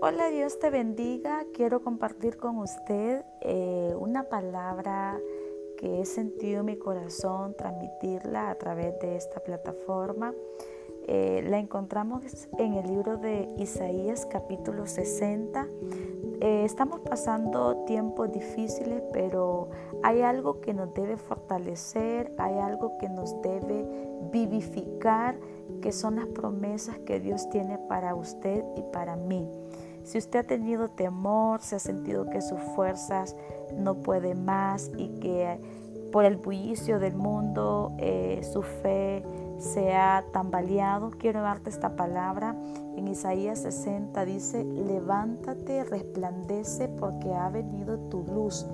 Hola, Dios te bendiga. Quiero compartir con usted eh, una palabra que he sentido en mi corazón transmitirla a través de esta plataforma. Eh, la encontramos en el libro de Isaías capítulo 60. Eh, estamos pasando tiempos difíciles, pero hay algo que nos debe fortalecer, hay algo que nos debe vivificar, que son las promesas que Dios tiene para usted y para mí. Si usted ha tenido temor, se ha sentido que sus fuerzas no puede más y que por el bullicio del mundo eh, su fe se ha tambaleado, quiero darte esta palabra. En Isaías 60 dice, levántate, resplandece porque ha venido tu luz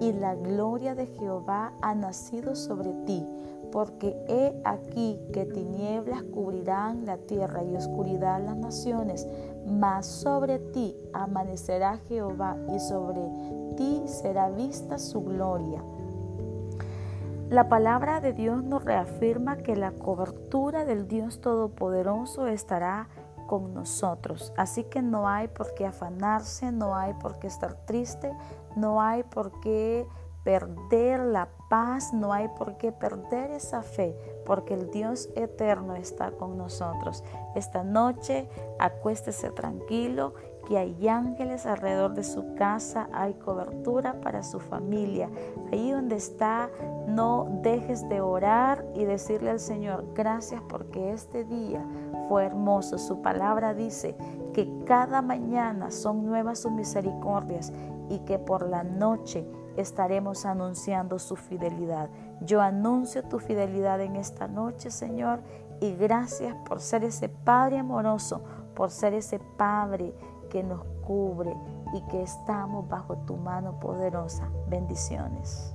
y la gloria de Jehová ha nacido sobre ti porque he aquí que tinieblas cubrirán la tierra y oscuridad las naciones, mas sobre ti amanecerá Jehová y sobre ti será vista su gloria. La palabra de Dios nos reafirma que la cobertura del Dios Todopoderoso estará con nosotros. Así que no hay por qué afanarse, no hay por qué estar triste, no hay por qué perder la paz, no hay por qué perder esa fe, porque el Dios eterno está con nosotros. Esta noche acuéstese tranquilo, que hay ángeles alrededor de su casa, hay cobertura para su familia. Ahí donde está, no dejes de orar y decirle al Señor, gracias porque este día fue hermoso. Su palabra dice que cada mañana son nuevas sus misericordias y que por la noche estaremos anunciando su fidelidad. Yo anuncio tu fidelidad en esta noche, Señor, y gracias por ser ese Padre amoroso, por ser ese Padre que nos cubre y que estamos bajo tu mano poderosa. Bendiciones.